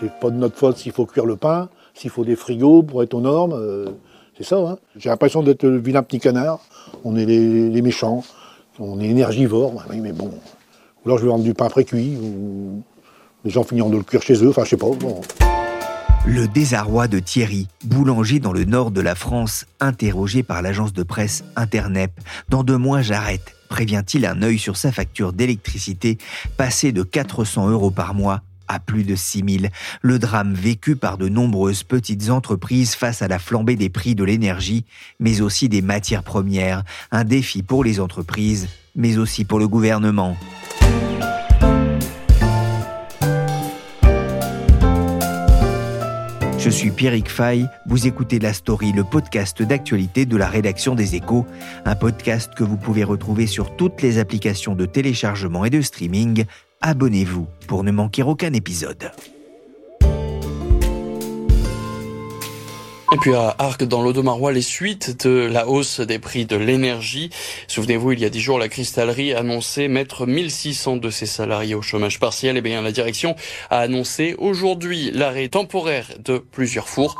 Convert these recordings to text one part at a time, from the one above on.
C'est pas de notre faute s'il faut cuire le pain, s'il faut des frigos pour être aux normes. euh, c'est ça. hein. J'ai l'impression d'être le vilain petit canard. On est les, méchants. On est énergivores. Ouais, oui, mais bon. Ou alors je vais vendre du pain pré-cuit. Ou les gens finiront de le cuire chez eux. Enfin, je sais pas. Le désarroi de Thierry, boulanger dans le nord de la France, interrogé par l'agence de presse Internep. Dans deux mois, j'arrête. Prévient-il un œil sur sa facture d'électricité, passée de 400 euros par mois à plus de 6 000. Le drame vécu par de nombreuses petites entreprises face à la flambée des prix de l'énergie, mais aussi des matières premières. Un défi pour les entreprises, mais aussi pour le gouvernement. Je suis Pierrick Fay, vous écoutez La Story, le podcast d'actualité de la rédaction des Échos, un podcast que vous pouvez retrouver sur toutes les applications de téléchargement et de streaming. Abonnez-vous pour ne manquer aucun épisode. Et puis à Arc, dans l'Audomarois, les suites de la hausse des prix de l'énergie. Souvenez-vous, il y a dix jours, la cristallerie annonçait mettre 1600 de ses salariés au chômage partiel. Et bien, la direction a annoncé aujourd'hui l'arrêt temporaire de plusieurs fours.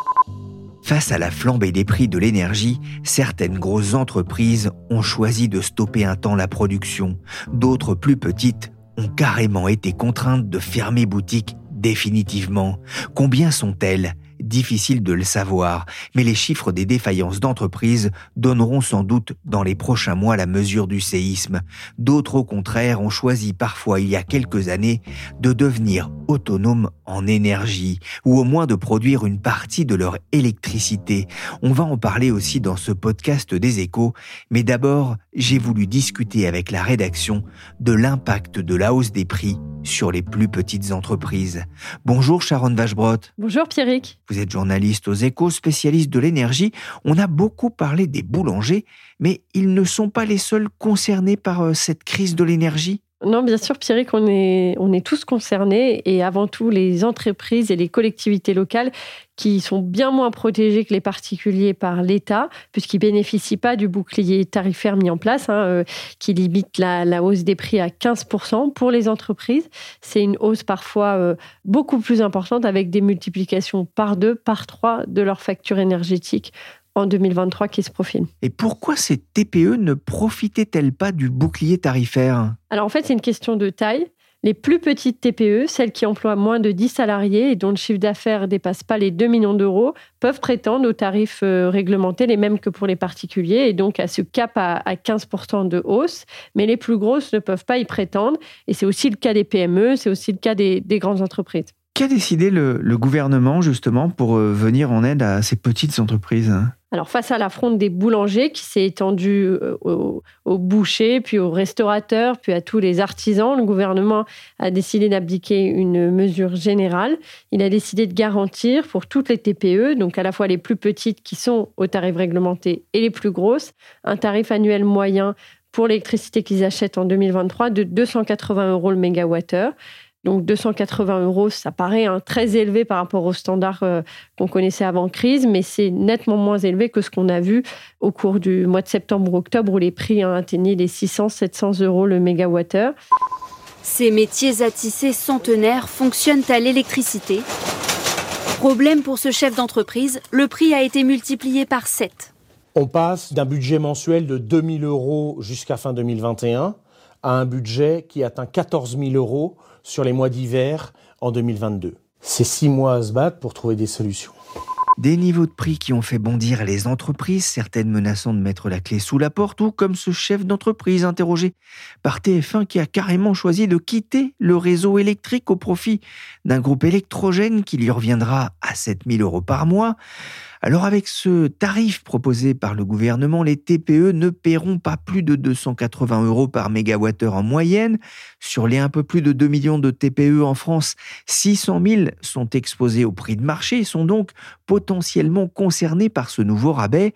Face à la flambée des prix de l'énergie, certaines grosses entreprises ont choisi de stopper un temps la production. D'autres plus petites ont carrément été contraintes de fermer boutique définitivement. Combien sont-elles? Difficile de le savoir, mais les chiffres des défaillances d'entreprises donneront sans doute dans les prochains mois la mesure du séisme. D'autres, au contraire, ont choisi parfois il y a quelques années de devenir autonomes en énergie, ou au moins de produire une partie de leur électricité. On va en parler aussi dans ce podcast des échos, mais d'abord, j'ai voulu discuter avec la rédaction de l'impact de la hausse des prix sur les plus petites entreprises. Bonjour Sharon Vachebrot. Bonjour Pierrick. Vous êtes journaliste aux échos, spécialiste de l'énergie. On a beaucoup parlé des boulangers, mais ils ne sont pas les seuls concernés par euh, cette crise de l'énergie. Non, bien sûr, Pierrick, on est, on est tous concernés et avant tout les entreprises et les collectivités locales qui sont bien moins protégées que les particuliers par l'État, puisqu'ils bénéficient pas du bouclier tarifaire mis en place, hein, euh, qui limite la, hausse des prix à 15%. Pour les entreprises, c'est une hausse parfois euh, beaucoup plus importante avec des multiplications par deux, par trois de leur facture énergétique en 2023 qui se profile. Et pourquoi ces TPE ne profitaient-elles pas du bouclier tarifaire? Alors en fait, c'est une question de taille. Les plus petites TPE, celles qui emploient moins de 10 salariés et dont le chiffre d'affaires ne dépasse pas les 2 millions d'euros, peuvent prétendre aux tarifs euh, réglementés, les mêmes que pour les particuliers, et donc à ce cap à, 15% de hausse. Mais les plus grosses ne peuvent pas y prétendre. Et c'est aussi le cas des PME, c'est aussi le cas des, des grandes entreprises. Qu'a décidé le, le, gouvernement justement pour euh, venir en aide à ces petites entreprises? Alors, face à l'affront des boulangers qui s'est étendu aux, aux, bouchers, puis aux restaurateurs, puis à tous les artisans, le gouvernement a décidé d'appliquer une mesure générale. Il a décidé de garantir pour toutes les TPE, donc à la fois les plus petites qui sont au tarif réglementé et les plus grosses, un tarif annuel moyen pour l'électricité qu'ils achètent en 2023 de 280 euros le mégawattheure. Donc 280 euros, ça paraît hein, très élevé par rapport aux standards euh, qu'on connaissait avant crise, mais c'est nettement moins élevé que ce qu'on a vu au cours du mois de septembre-octobre où les prix hein, atteignaient les 600-700 euros le mégawattheure. Ces métiers à tisser centenaires fonctionnent à l'électricité. Problème pour ce chef d'entreprise, le prix a été multiplié par 7. On passe d'un budget mensuel de 2000 euros jusqu'à fin 2021 à un budget qui atteint 14 000 euros sur les mois d'hiver en 2022. C'est six mois à se battre pour trouver des solutions. Des niveaux de prix qui ont fait bondir les entreprises, certaines menaçant de mettre la clé sous la porte, ou comme ce chef d'entreprise interrogé par TF1 qui a carrément choisi de quitter le réseau électrique au profit d'un groupe électrogène qui lui reviendra à 7000 euros par mois. Alors avec ce tarif proposé par le gouvernement, les TPE ne paieront pas plus de 280 euros par mégawattheure en moyenne. Sur les un peu plus de 2 millions de TPE en France, 600 000 sont exposés au prix de marché et sont donc potentiellement concernés par ce nouveau rabais.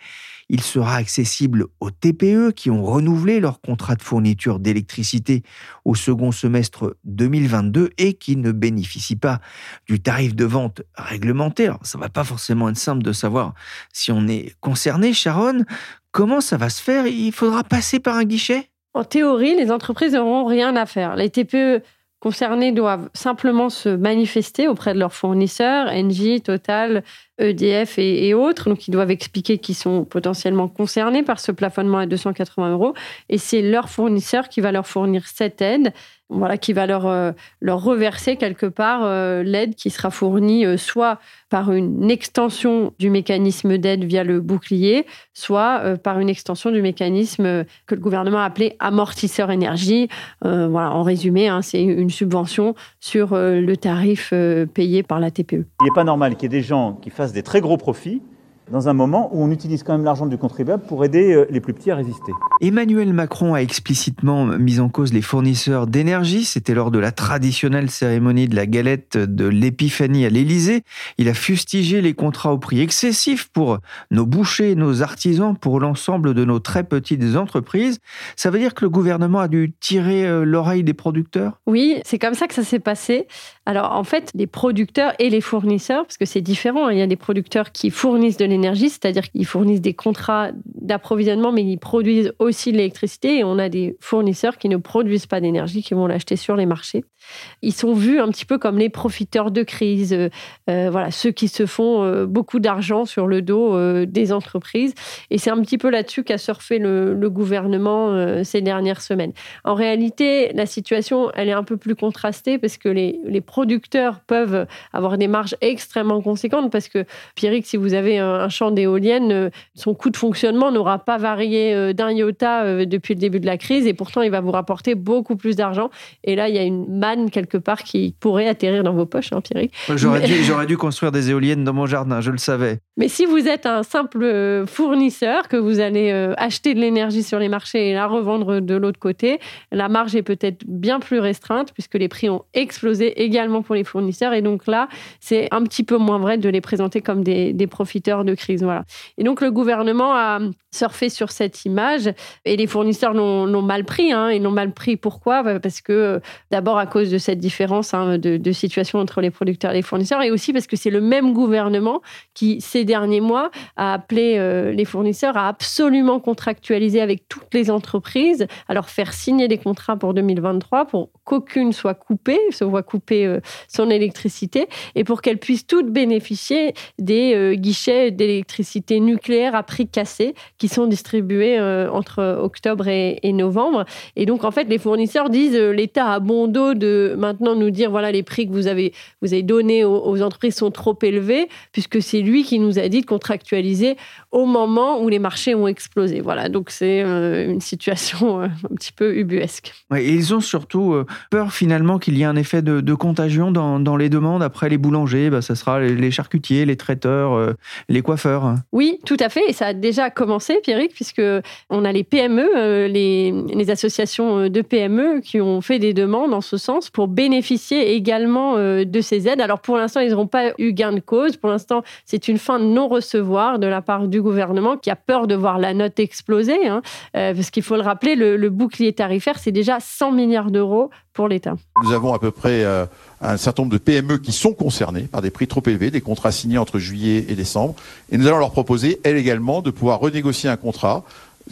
Il sera accessible aux TPE qui ont renouvelé leur contrat de fourniture d'électricité au second semestre 2022 et qui ne bénéficient pas du tarif de vente réglementaire. Ça va pas forcément être simple de savoir si on est concerné, Sharon. Comment ça va se faire? Il faudra passer par un guichet? En théorie, les entreprises n'auront rien à faire. Les TPE concernés doivent simplement se manifester auprès de leurs fournisseurs, Engie, Total, EDF et, autres. Donc, ils doivent expliquer qu'ils sont potentiellement concernés par ce plafonnement à 280 euros. Et c'est leur fournisseur qui va leur fournir cette aide, voilà, qui va leur, euh, leur reverser quelque part euh, l'aide qui sera fournie euh, soit par une extension du mécanisme d'aide via le bouclier, soit par une extension du mécanisme que le gouvernement a appelé amortisseur énergie. voilà, en résumé, hein, c'est une subvention sur le tarif payé par la TPE. Il n'est pas normal qu'il y ait des gens qui fassent des très gros profits dans un moment où on utilise quand même l'argent du contribuable pour aider euh, les plus petits à résister. Emmanuel Macron a explicitement mis en cause les fournisseurs d'énergie. C'était lors de la traditionnelle cérémonie de la galette de l'épiphanie à l'Élysée. Il a fustigé les contrats au prix excessif pour nos bouchers, nos artisans, pour l'ensemble de nos très petites entreprises. Ça veut dire que le gouvernement a dû tirer euh, l'oreille des producteurs? Oui, c'est comme ça que ça s'est passé. Alors en fait, les producteurs et les fournisseurs, parce que c'est différent, hein. il y a des producteurs qui fournissent de l'énergie c'est-à-dire qu'ils fournissent des contrats d'approvisionnement, mais ils produisent aussi l'électricité. Et on a des fournisseurs qui ne produisent pas d'énergie, qui vont l'acheter sur les marchés. Ils sont vus un petit peu comme les profiteurs de crise, euh, euh, voilà, ceux qui se font euh, beaucoup d'argent sur le dos des entreprises. Et c'est un petit peu là-dessus qu'a surfé le, le gouvernement ces dernières semaines. En réalité, la situation, elle est un peu plus contrastée parce que les, les producteurs peuvent avoir des marges extrêmement conséquentes parce que, Pierrick, si vous avez un, un champ d'éoliennes, son coût de fonctionnement n'aura pas varié d'un iota depuis le début de la crise et pourtant il va vous rapporter beaucoup plus d'argent. Et là, il y a une manne quelque part qui pourrait atterrir dans vos poches, hein, Pierrick. J'aurais dû, dû, construire des éoliennes dans mon jardin, je le savais. Mais si vous êtes un simple euh, fournisseur, que vous allez euh, acheter de l'énergie sur les marchés et la revendre de l'autre côté, la marge est peut-être bien plus restreinte puisque les prix ont explosé également pour les fournisseurs. Et donc là, c'est un petit peu moins vrai de les présenter comme des, des profiteurs de crise. Et donc le gouvernement a surfé sur cette image et les fournisseurs l'ont mal pris. Hein. Ils l'ont mal pris. Pourquoi? Bah, Parce que euh, d'abord à cause de cette différence hein, de, situation entre les producteurs et les fournisseurs, et aussi parce que c'est le même gouvernement qui, ces derniers mois, a appelé euh, les fournisseurs à absolument contractualiser avec toutes les entreprises, à leur faire signer des contrats pour 2023 pour qu'aucune soit coupée, se voit couper euh, son électricité, et pour qu'elles puissent toutes bénéficier des guichets d'électricité nucléaire à prix cassé qui sont distribués entre octobre et, novembre. Et donc, en fait, les fournisseurs disent l'État a bon dos de maintenant nous dire voilà les prix que vous avez vous avez donnés aux, entreprises sont trop élevés puisque c'est lui qui nous a dit de contractualiser au moment où les marchés ont explosé. Voilà, donc c'est euh, une situation euh, un petit peu ubuesque. et ils ont surtout euh, peur finalement qu'il y ait un effet de, contagion dans, dans, les demandes. Après les boulangers, bah, ça sera les, charcutiers, les traiteurs, les coiffeurs. Oui, tout à fait. Et ça a déjà commencé, Pierrick, puisque on a les PME, les, les associations de PME qui ont fait des demandes en ce sens pour bénéficier également de ces aides. Alors pour l'instant, ils n'auront pas eu gain de cause. Pour l'instant, c'est une fin de non-recevoir de la part du gouvernement qui a peur de voir la note exploser. Hein. Euh, parce qu'il faut le rappeler, le, bouclier tarifaire, c'est déjà 100 milliards d'euros pour l'État. Nous avons à peu près euh, un certain nombre de PME qui sont concernées par des prix trop élevés, des contrats signés entre juillet et décembre. Et nous allons leur proposer, elles également, de pouvoir renégocier un contrat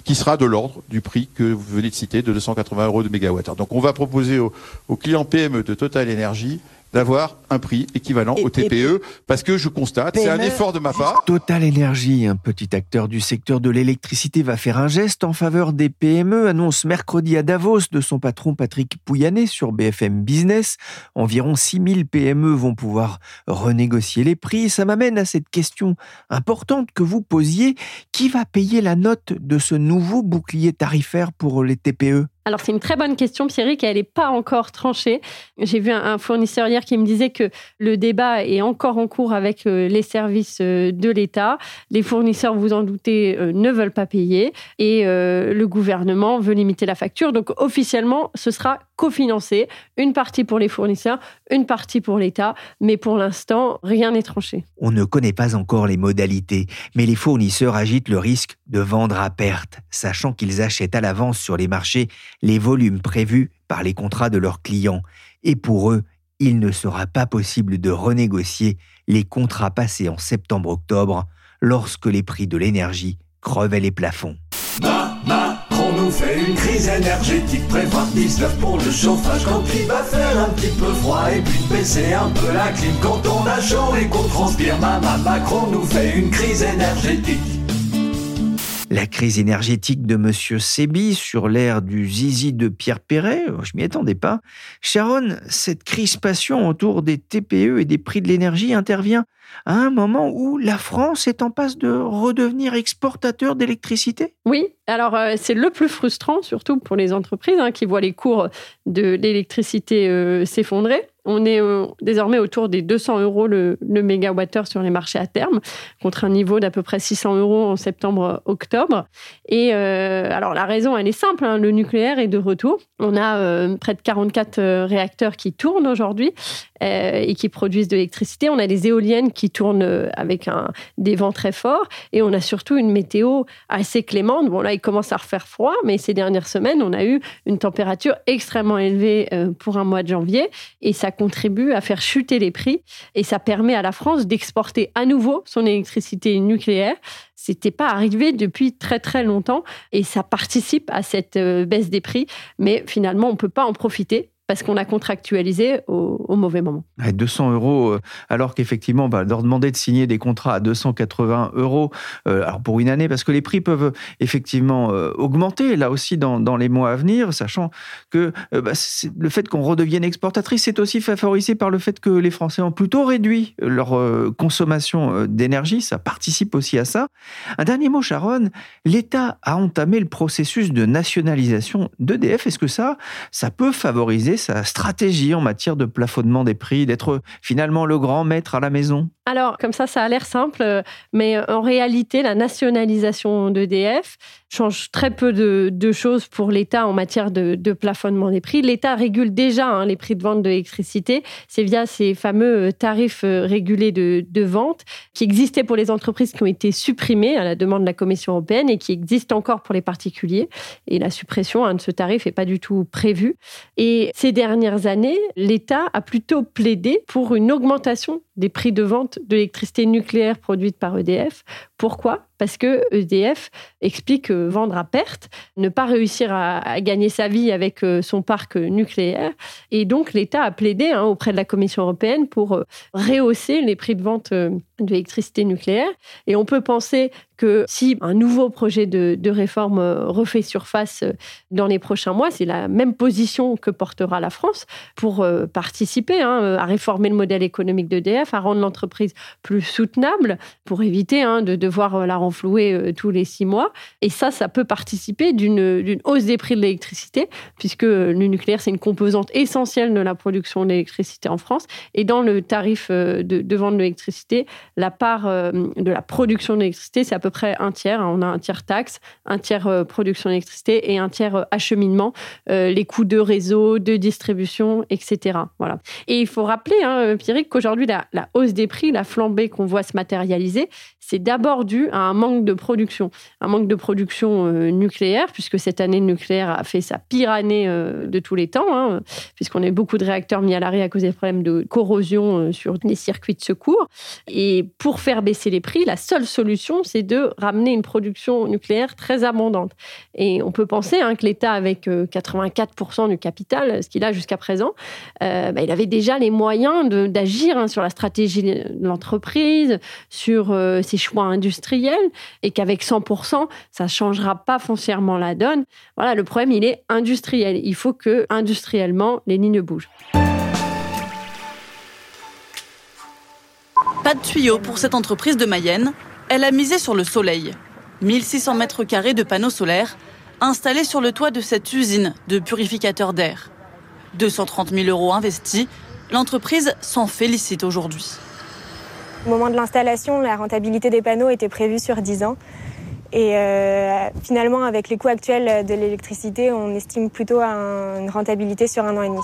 qui sera de l'ordre du prix que vous venez de citer, de 280 euros de mégawattheure. Donc on va proposer aux, aux clients PME de Total Energy d'avoir un prix équivalent au TPE, parce que je constate, c'est un effort de ma part. Total Energy, un petit acteur du secteur de l'électricité, va faire un geste en faveur des PME, annonce mercredi à Davos de son patron Patrick Pouyanné sur BFM Business. Environ 6000 PME vont pouvoir renégocier les prix. Ça m'amène à cette question importante que vous posiez. Qui va payer la note de ce nouveau bouclier tarifaire pour les TPE alors c'est une très bonne question, Pierrick, et elle n'est pas encore tranchée. J'ai vu un, fournisseur hier qui me disait que le débat est encore en cours avec euh, les services euh, de l'État. Les fournisseurs, vous en doutez, euh, ne veulent pas payer et le gouvernement veut limiter la facture. Donc officiellement, ce sera cofinancé, une partie pour les fournisseurs, une partie pour l'État, mais pour l'instant, rien n'est tranché. On ne connaît pas encore les modalités, mais les fournisseurs agitent le risque de vendre à perte, sachant qu'ils achètent à l'avance sur les marchés les volumes prévus par les contrats de leurs clients. Et pour eux, il ne sera pas possible de renégocier les contrats passés en septembre-octobre lorsque les prix de l'énergie crevaient les plafonds. Macron nous fait une crise énergétique, prévoir 19 pour le chauffage quand il va faire un petit peu froid et puis baisser un peu la clim quand on a chaud et qu'on transpire. Maman Macron nous fait une crise énergétique. La crise énergétique de M. Sebi sur l'ère du zizi de Pierre Perret, je m'y attendais pas. Sharon, cette crispation autour des TPE et des prix de l'énergie intervient à un moment où la France est en passe de redevenir exportateur d'électricité? Oui, alors euh, c'est le plus frustrant, surtout pour les entreprises hein, qui voient les cours de l'électricité euh, s'effondrer. On est euh, désormais autour des 200 euros le, le mégawattheure sur les marchés à terme, contre un niveau d'à peu près 600 euros en septembre-octobre. Et alors la raison, elle est simple, hein, le nucléaire est de retour. On a près de 44 réacteurs qui tournent aujourd'hui et qui produisent de l'électricité. On a des éoliennes qui tournent euh, avec des vents très forts. Et on a surtout une météo assez clémente. Bon, là, il commence à refaire froid, mais ces dernières semaines, on a eu une température extrêmement élevée euh, pour un mois de janvier. Et ça contribue à faire chuter les prix. Et ça permet à la France d'exporter à nouveau son électricité nucléaire. C'était pas arrivé depuis très très longtemps et ça participe à cette euh, baisse des prix. Mais finalement, on peut pas en profiter parce qu'on a contractualisé au, mauvais moment. 200 euros, euh, alors qu'effectivement, leur demander de signer des contrats à 280 euros euh, alors pour une année, parce que les prix peuvent effectivement euh, augmenter là aussi dans, dans, les mois à venir, sachant que bah, le fait qu'on redevienne exportatrice, c'est aussi favorisé par le fait que les Français ont plutôt réduit leur consommation d'énergie, ça participe aussi à ça. Un dernier mot, Sharon, l'État a entamé le processus de nationalisation d'EDF. Est-ce que ça, ça peut favoriser sa stratégie en matière de plafonnement des prix, d'être finalement le grand maître à la maison? Alors, comme ça, ça a l'air simple, mais en réalité, la nationalisation d'EDF change très peu de, choses pour l'État en matière de, plafonnement des prix. L'État régule déjà hein, les prix de vente de l'électricité. C'est via ces fameux euh, tarifs euh, régulés de, vente qui existaient pour les entreprises qui ont été supprimés à la demande de la Commission européenne et qui existent encore pour les particuliers. Et la suppression hein, de ce tarif n'est pas du tout prévue. Et ces dernières années, l'État a plutôt plaidé pour une augmentation des prix de vente de l'électricité nucléaire produite par EDF. Pourquoi? Parce que EDF explique vendre à perte, ne pas réussir à, gagner sa vie avec euh, son parc nucléaire. Et donc l'État a plaidé hein, auprès de la Commission européenne pour euh, rehausser les prix de vente euh, de l'électricité nucléaire. Et on peut penser que si un nouveau projet de, réforme refait surface dans les prochains mois, c'est la même position que portera la France pour participer hein, à réformer le modèle économique d'EDF, à rendre l'entreprise plus soutenable, pour éviter hein, de devoir la renflouer tous les six mois. Et ça, ça peut participer d'une hausse des prix de l'électricité, puisque le nucléaire, c'est une composante essentielle de la production d'électricité en France. Et dans le tarif de, de vente de l'électricité, la part de la production d'électricité, c'est à peu près un tiers. On a un tiers taxe, un tiers euh, production d'électricité et un tiers euh, acheminement, euh, les coûts de réseau, de distribution, etc. Voilà. Et il faut rappeler, hein, Pierrick, qu'aujourd'hui, la, la, hausse des prix, la flambée qu'on voit se matérialiser, c'est d'abord dû à un manque de production. Un manque de production nucléaire, puisque cette année, le nucléaire a fait sa pire année de tous les temps, hein, puisqu'on a eu beaucoup de réacteurs mis à l'arrêt à cause des problèmes de corrosion sur les circuits de secours. Et pour faire baisser les prix, la seule solution, c'est de ramener une production nucléaire très abondante. Et on peut penser hein, que l'État, avec 84% euh, du capital, ce qu'il a jusqu'à présent, euh, bah, il avait déjà les moyens d'agir hein, sur la stratégie de l'entreprise, sur euh, choix industriels, et qu'avec 100%, ça ne changera pas foncièrement la donne. Voilà, le problème, il est industriel. Il faut que, industriellement, les lignes bougent. Pas de tuyaux pour cette entreprise de Mayenne elle a misé sur le soleil. 1600 mètres carrés de panneaux solaires installés sur le toit de cette usine de purificateur d'air. 230 000 euros investis, l'entreprise s'en félicite aujourd'hui. Au moment de l'installation, la rentabilité des panneaux était prévue sur 10 ans. Et euh, finalement, avec les coûts actuels de l'électricité, on estime plutôt à une rentabilité sur un an et demi.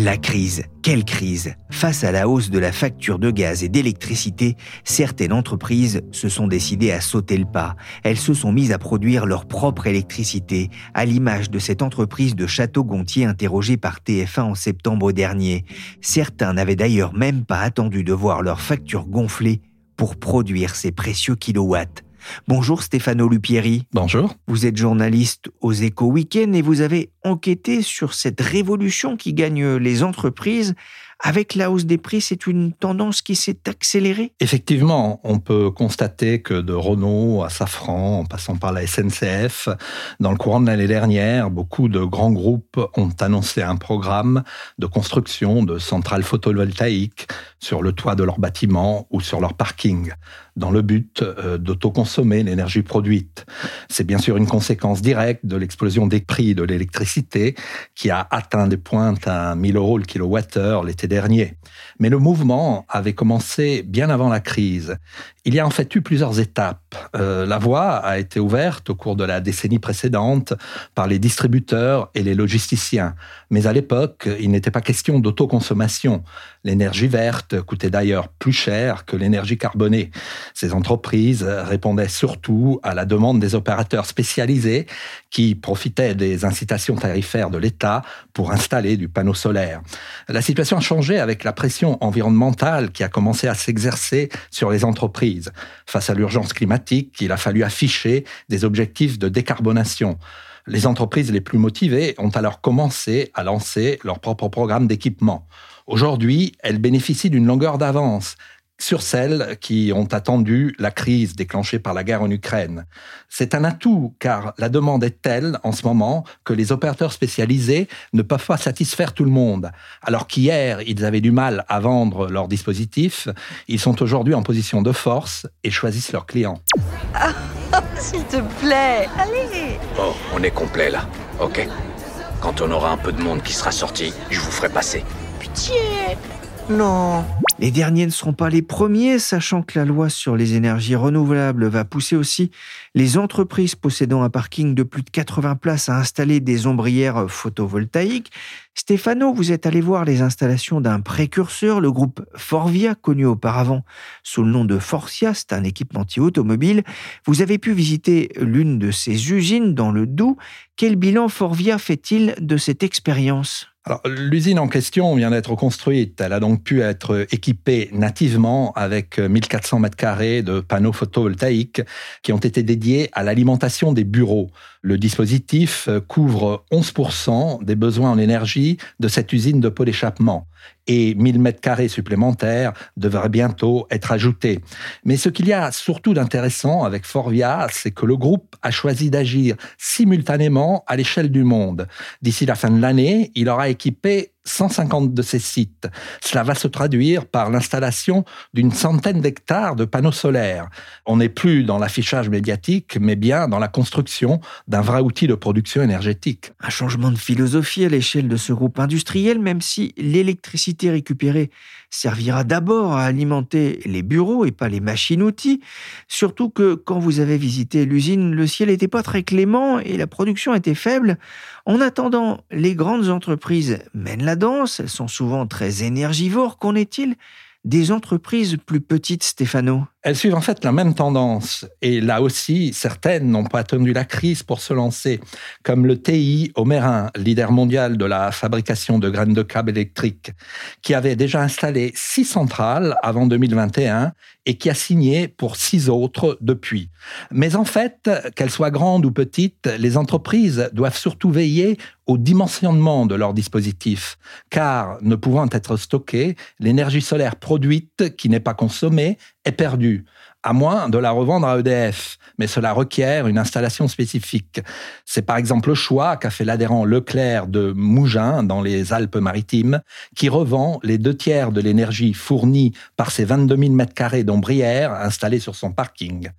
La crise, quelle crise? Face à la hausse de la facture de gaz et d'électricité, certaines entreprises se sont décidées à sauter le pas. Elles se sont mises à produire leur propre électricité, à l'image de cette entreprise de Château-Gontier interrogée par TF1 en septembre dernier. Certains n'avaient d'ailleurs même pas attendu de voir leur facture gonfler pour produire ces précieux kilowatts. Bonjour Stefano Lupieri. Bonjour. Vous êtes journaliste aux Éco Weekend et vous avez enquêté sur cette révolution qui gagne les entreprises avec la hausse des prix, c'est une tendance qui s'est accélérée? Effectivement, on peut constater que de Renault à Safran, en passant par la SNCF, dans le courant de l'année dernière, beaucoup de grands groupes ont annoncé un programme de construction de centrales photovoltaïques sur le toit de leurs bâtiments ou sur leur parking, dans le but euh, d'autoconsommer l'énergie produite. C'est bien sûr une conséquence directe de l'explosion des prix de l'électricité qui a atteint des pointes à 1000 euros le kilowattheure l'été dernier. Mais le mouvement avait commencé bien avant la crise. Il y a en fait eu plusieurs étapes. Euh, la voie a été ouverte au cours de la décennie précédente par les distributeurs et les logisticiens. Mais à l'époque, il n'était pas question d'autoconsommation. L'énergie verte coûtait d'ailleurs plus cher que l'énergie carbonée. Ces entreprises répondaient surtout à la demande des opérateurs spécialisés qui profitaient des incitations tarifaires de l'État pour installer du panneau solaire. La situation a changé avec la pression environnementale qui a commencé à s'exercer sur les entreprises. Face à l'urgence climatique, il a fallu afficher des objectifs de décarbonation. Les entreprises les plus motivées ont alors commencé à lancer leur propre programme d'équipement. Aujourd'hui, elles bénéficient d'une longueur d'avance sur celles qui ont attendu la crise déclenchée par la guerre en Ukraine. C'est un atout car la demande est telle en ce moment que les opérateurs spécialisés ne peuvent pas satisfaire tout le monde. Alors qu'hier, ils avaient du mal à vendre leurs dispositifs, ils sont aujourd'hui en position de force et choisissent leurs clients. Ah, S'il te plaît, allez Oh, on est complet là. Ok. Quand on aura un peu de monde qui sera sorti, je vous ferai passer. Pitié Non. Les derniers ne seront pas les premiers, sachant que la loi sur les énergies renouvelables va pousser aussi les entreprises possédant un parking de plus de 80 places à installer des ombrières photovoltaïques. Stéphano, vous êtes allé voir les installations d'un précurseur, le groupe Forvia, connu auparavant sous le nom de Forcia, c'est un équipementier automobile. Vous avez pu visiter l'une de ces usines dans le Doubs. Quel bilan Forvia fait-il de cette expérience? L'usine en question vient d'être construite. Elle a donc pu être équipée nativement avec 1400 mètres carrés de panneaux photovoltaïques qui ont été dédiés à l'alimentation des bureaux. Le dispositif couvre 11% des besoins en énergie de cette usine de pot d'échappement et 1000 mètres carrés supplémentaires devraient bientôt être ajoutés. Mais ce qu'il y a surtout d'intéressant avec Forvia, c'est que le groupe a choisi d'agir simultanément à l'échelle du monde. D'ici la fin de l'année, il aura équipé 150 de ces sites. Cela va se traduire par l'installation d'une centaine d'hectares de panneaux solaires. On n'est plus dans l'affichage médiatique, mais bien dans la construction d'un vrai outil de production énergétique. Un changement de philosophie à l'échelle de ce groupe industriel, même si l'électricité récupérée servira d'abord à alimenter les bureaux et pas les machines-outils. Surtout que quand vous avez visité l'usine, le ciel n'était pas très clément et la production était faible. En attendant, les grandes entreprises mènent la danse, elles sont souvent très énergivores. Qu'en est-il des entreprises plus petites, Stéphano? Elles suivent en fait la même tendance. Et là aussi, certaines n'ont pas attendu la crise pour se lancer, comme le TI Omerin, leader mondial de la fabrication de graines de câbles électriques, qui avait déjà installé six centrales avant 2021 et qui a signé pour six autres depuis. Mais en fait, qu'elles soient grandes ou petites, les entreprises doivent surtout veiller au dimensionnement de leurs dispositifs, car ne pouvant être stockée, l'énergie solaire produite qui n'est pas consommée est perdue, à moins de la revendre à EDF, mais cela requiert une installation spécifique. C'est par exemple le choix qu'a fait l'adhérent Leclerc de Mougins, dans les Alpes-Maritimes, qui revend les deux tiers de l'énergie fournie par ses 22 000 m2 d'ombrières installées sur son parking.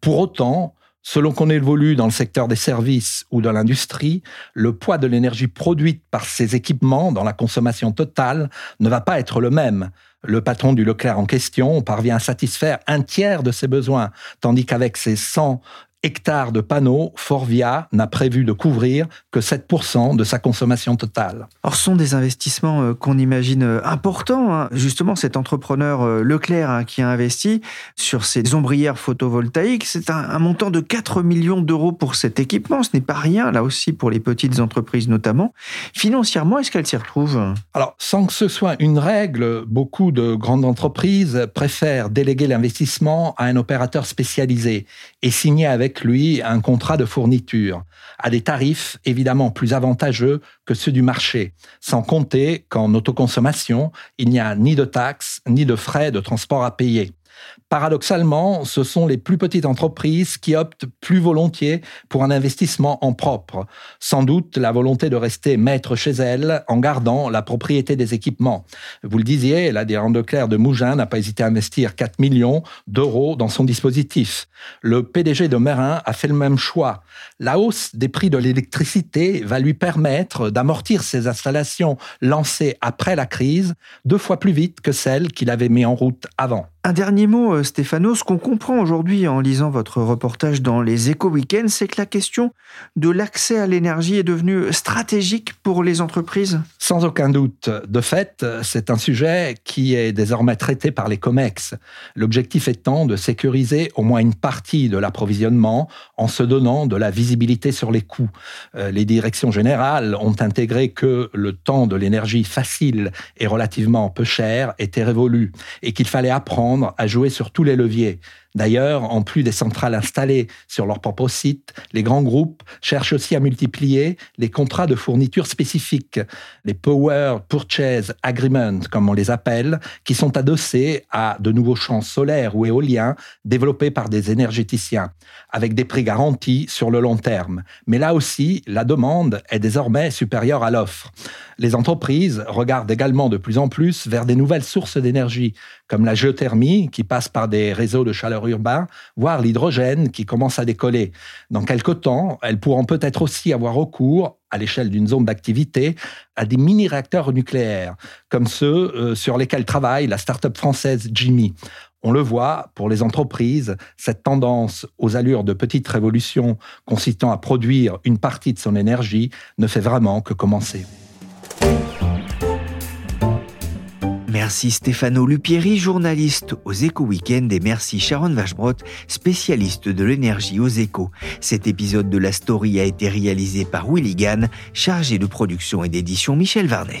Pour autant, Selon qu'on évolue dans le secteur des services ou de l'industrie, le poids de l'énergie produite par ces équipements dans la consommation totale ne va pas être le même. Le patron du Leclerc en question parvient à satisfaire un tiers de ses besoins, tandis qu'avec ses 100 hectares de panneaux, Forvia n'a prévu de couvrir que 7% de sa consommation totale. Or, ce sont des investissements euh, qu'on imagine euh, importants. Hein. Justement, cet entrepreneur euh, Leclerc hein, qui a investi sur ces ombrières photovoltaïques, c'est un, montant de 4 millions d'euros pour cet équipement. Ce n'est pas rien, là aussi, pour les petites entreprises notamment. Financièrement, est-ce qu'elles s'y retrouvent Alors, sans que ce soit une règle, beaucoup de grandes entreprises préfèrent déléguer l'investissement à un opérateur spécialisé et signer avec lui un contrat de fourniture à des tarifs évidemment plus avantageux que ceux du marché, sans compter qu'en autoconsommation, il n'y a ni de taxes ni de frais de transport à payer. Paradoxalement, ce sont les plus petites entreprises qui optent plus volontiers pour un investissement en propre. Sans doute la volonté de rester maître chez elles en gardant la propriété des équipements. Vous le disiez, la de Claire de Mougin n'a pas hésité à investir 4 millions d'euros dans son dispositif. Le PDG de Merin a fait le même choix. La hausse des prix de l'électricité va lui permettre d'amortir ses installations lancées après la crise deux fois plus vite que celles qu'il avait mis en route avant. Un dernier mot, euh, Stéphano. Ce qu'on comprend aujourd'hui en lisant votre reportage dans les éco-weekends, c'est que la question de l'accès à l'énergie est devenue stratégique pour les entreprises. Sans aucun doute. De fait, c'est un sujet qui est désormais traité par les COMEX. L'objectif étant de sécuriser au moins une partie de l'approvisionnement en se donnant de la visibilité sur les coûts. Euh, les directions générales ont intégré que le temps de l'énergie facile et relativement peu cher était révolu et qu'il fallait apprendre à jouer sur tous les leviers. D'ailleurs, en plus des centrales installées sur leur propre site, les grands groupes cherchent aussi à multiplier les contrats de fourniture spécifiques, les Power Purchase Agreements, comme on les appelle, qui sont adossés à de nouveaux champs solaires ou éoliens développés par des énergéticiens, avec des prix garantis sur le long terme. Mais là aussi, la demande est désormais supérieure à l'offre. Les entreprises regardent également de plus en plus vers des nouvelles sources d'énergie, comme la géothermie, qui passe par des réseaux de chaleur urbain, voire l'hydrogène qui commence à décoller. Dans quelque temps, elles pourront peut-être aussi avoir recours à l'échelle d'une zone d'activité, à des mini-réacteurs nucléaires, comme ceux euh, sur lesquels travaille la start-up française Jimmy. On le voit, pour les entreprises, cette tendance aux allures de petites révolutions consistant à produire une partie de son énergie ne fait vraiment que commencer. Merci Stéphano Lupieri, journaliste aux Échos Weekend et merci Sharon Vachbrot, spécialiste de l'énergie aux Échos. Cet épisode de la story a été réalisé par Willy Gann, chargé de production et d'édition Michel Varnet.